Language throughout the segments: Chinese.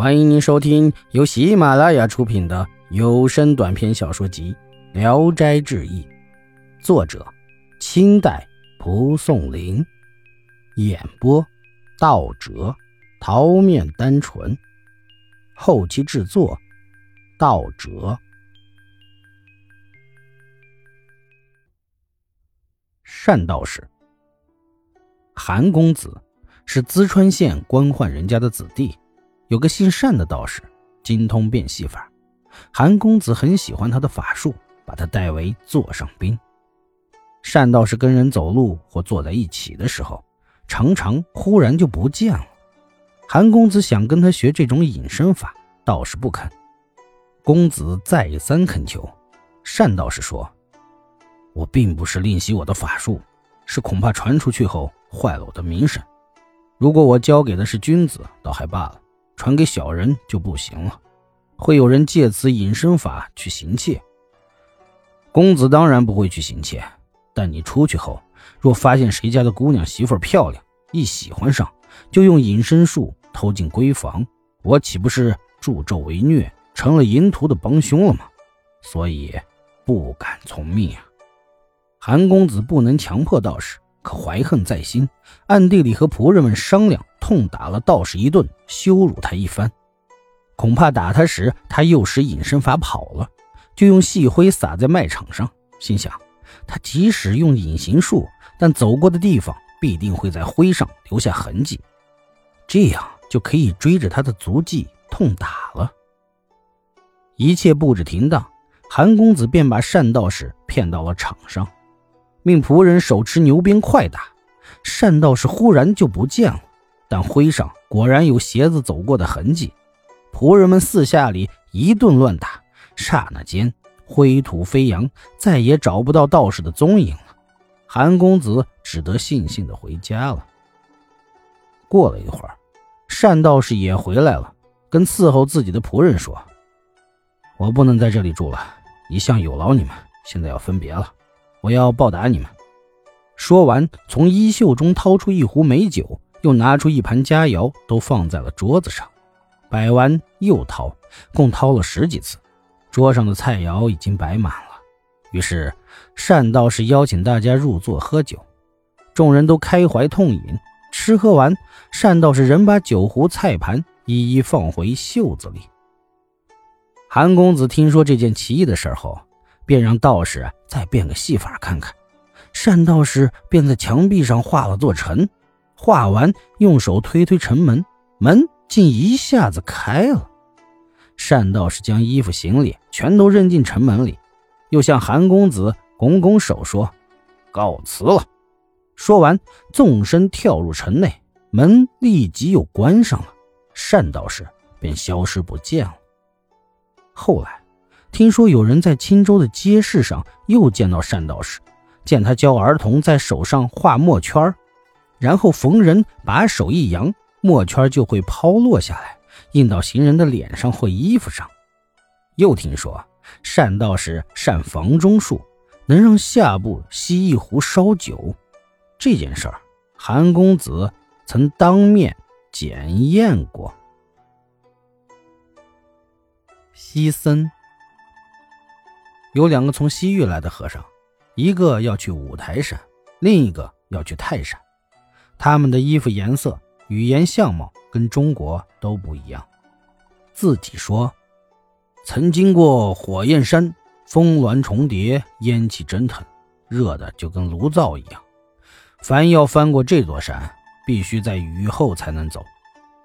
欢迎您收听由喜马拉雅出品的有声短篇小说集《聊斋志异》，作者：清代蒲松龄，演播：道哲、桃面单纯，后期制作：道哲。单道士，韩公子是淄川县官宦人家的子弟。有个姓单的道士，精通变戏法。韩公子很喜欢他的法术，把他带为座上宾。单道士跟人走路或坐在一起的时候，常常忽然就不见了。韩公子想跟他学这种隐身法，道士不肯。公子再三恳求，单道士说：“我并不是吝惜我的法术，是恐怕传出去后坏了我的名声。如果我交给的是君子，倒还罢了。”传给小人就不行了，会有人借此隐身法去行窃。公子当然不会去行窃，但你出去后，若发现谁家的姑娘媳妇漂亮，一喜欢上，就用隐身术偷进闺房，我岂不是助纣为虐，成了淫徒的帮凶了吗？所以不敢从命啊。韩公子不能强迫道士，可怀恨在心，暗地里和仆人们商量。痛打了道士一顿，羞辱他一番，恐怕打他时他又使隐身法跑了，就用细灰撒在麦场上，心想他即使用隐形术，但走过的地方必定会在灰上留下痕迹，这样就可以追着他的足迹痛打了。一切布置停当，韩公子便把单道士骗到了场上，命仆人手持牛鞭快打，单道士忽然就不见了。但灰上果然有鞋子走过的痕迹，仆人们四下里一顿乱打，刹那间灰土飞扬，再也找不到道士的踪影了。韩公子只得悻悻地回家了。过了一会儿，单道士也回来了，跟伺候自己的仆人说：“我不能在这里住了，一向有劳你们，现在要分别了，我要报答你们。”说完，从衣袖中掏出一壶美酒。又拿出一盘佳肴，都放在了桌子上，摆完又掏，共掏了十几次，桌上的菜肴已经摆满了。于是单道士邀请大家入座喝酒，众人都开怀痛饮。吃喝完，单道士仍把酒壶、菜盘一一放回袖子里。韩公子听说这件奇异的事后，便让道士再变个戏法看看。单道士便在墙壁上画了座城。画完，用手推推城门，门竟一下子开了。单道士将衣服行李全都扔进城门里，又向韩公子拱拱手说：“告辞了。”说完，纵身跳入城内，门立即又关上了。单道士便消失不见了。后来，听说有人在青州的街市上又见到单道士，见他教儿童在手上画墨圈。然后逢人把手一扬，墨圈就会抛落下来，印到行人的脸上或衣服上。又听说善道士善房中术，能让下部吸一壶烧酒。这件事儿，韩公子曾当面检验过。西僧有两个从西域来的和尚，一个要去五台山，另一个要去泰山。他们的衣服颜色、语言、相貌跟中国都不一样。自己说，曾经过火焰山，峰峦重叠，烟气蒸腾，热的就跟炉灶一样。凡要翻过这座山，必须在雨后才能走。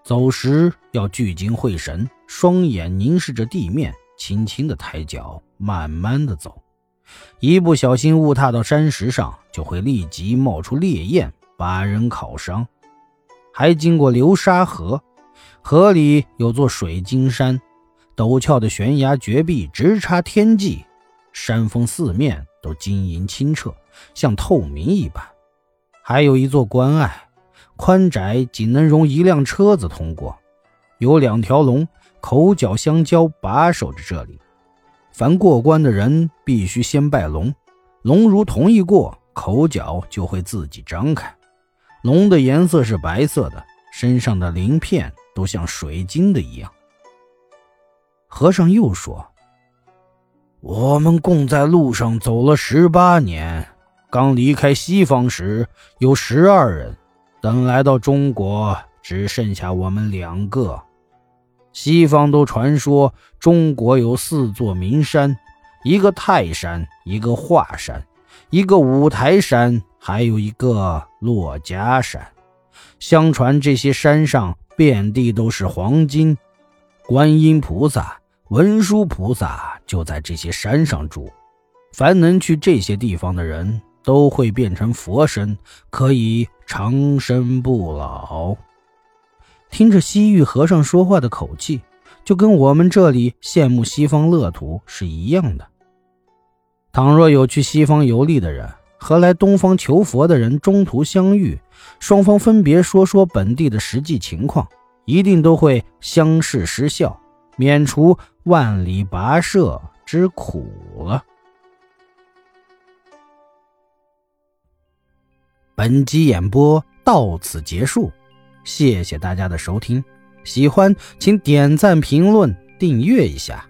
走时要聚精会神，双眼凝视着地面，轻轻的抬脚，慢慢的走。一不小心误踏到山石上，就会立即冒出烈焰。把人烤伤，还经过流沙河，河里有座水晶山，陡峭的悬崖绝壁直插天际，山峰四面都晶莹清澈，像透明一般。还有一座关隘，宽窄仅能容一辆车子通过，有两条龙口角相交，把守着这里。凡过关的人必须先拜龙，龙如同意过，口角就会自己张开。龙的颜色是白色的，身上的鳞片都像水晶的一样，和尚又说：“我们共在路上走了十八年，刚离开西方时有十二人，等来到中国，只剩下我们两个。西方都传说中国有四座名山，一个泰山，一个华山，一个五台山，还有一个珞珈山。相传这些山上遍地都是黄金，观音菩萨。”文殊菩萨就在这些山上住，凡能去这些地方的人都会变成佛身，可以长生不老。听着西域和尚说话的口气，就跟我们这里羡慕西方乐土是一样的。倘若有去西方游历的人和来东方求佛的人中途相遇，双方分别说说本地的实际情况，一定都会相视失笑。免除万里跋涉之苦了。本集演播到此结束，谢谢大家的收听。喜欢请点赞、评论、订阅一下。